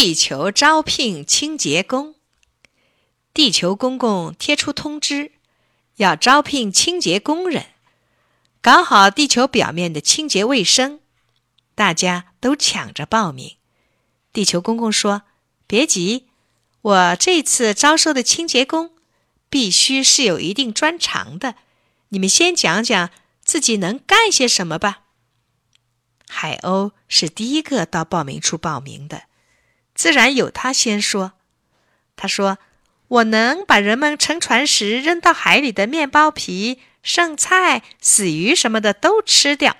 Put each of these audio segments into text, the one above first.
地球招聘清洁工。地球公公贴出通知，要招聘清洁工人，搞好地球表面的清洁卫生。大家都抢着报名。地球公公说：“别急，我这次招收的清洁工必须是有一定专长的。你们先讲讲自己能干些什么吧。”海鸥是第一个到报名处报名的，自然有他先说。他说。我能把人们乘船时扔到海里的面包皮、剩菜、死鱼什么的都吃掉。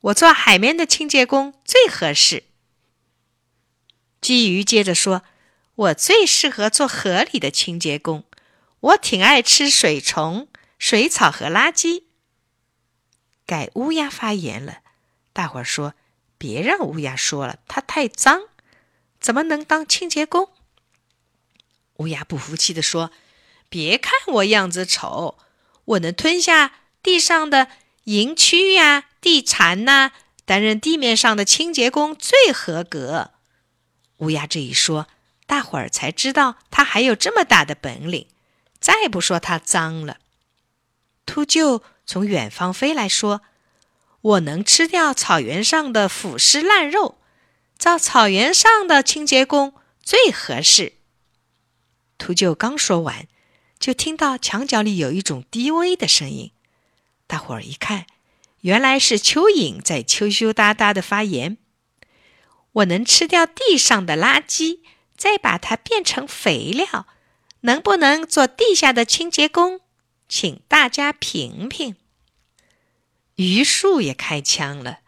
我做海面的清洁工最合适。鲫鱼接着说：“我最适合做河里的清洁工。我挺爱吃水虫、水草和垃圾。”该乌鸦发言了，大伙儿说：“别让乌鸦说了，它太脏，怎么能当清洁工？”乌鸦不服气地说：“别看我样子丑，我能吞下地上的蝇蛆呀、地蚕呐，担任地面上的清洁工最合格。”乌鸦这一说，大伙儿才知道他还有这么大的本领，再不说他脏了。秃鹫从远方飞来说：“我能吃掉草原上的腐尸烂肉，造草原上的清洁工最合适。”秃鹫刚说完，就听到墙角里有一种低微的声音。大伙儿一看，原来是蚯蚓在羞羞答答的发言：“我能吃掉地上的垃圾，再把它变成肥料。能不能做地下的清洁工？请大家评评。”榆树也开枪了：“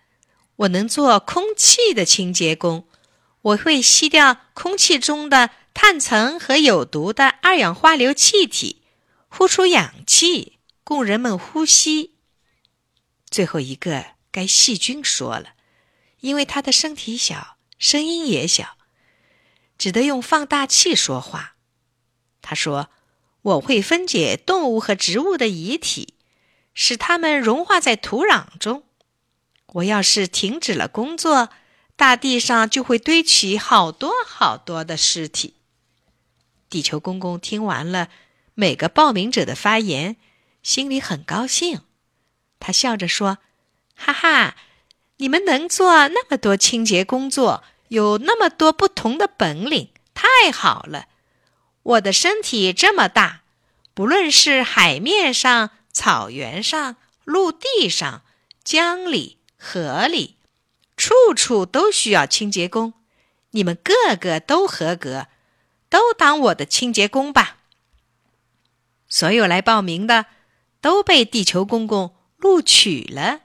我能做空气的清洁工，我会吸掉空气中的。”碳层和有毒的二氧化硫气体，呼出氧气供人们呼吸。最后一个该细菌说了，因为它的身体小，声音也小，只得用放大器说话。他说：“我会分解动物和植物的遗体，使它们融化在土壤中。我要是停止了工作，大地上就会堆起好多好多的尸体。”地球公公听完了每个报名者的发言，心里很高兴。他笑着说：“哈哈，你们能做那么多清洁工作，有那么多不同的本领，太好了！我的身体这么大，不论是海面上、草原上、陆地上、江里、河里，处处都需要清洁工。你们个个都合格。”都当我的清洁工吧。所有来报名的都被地球公公录取了。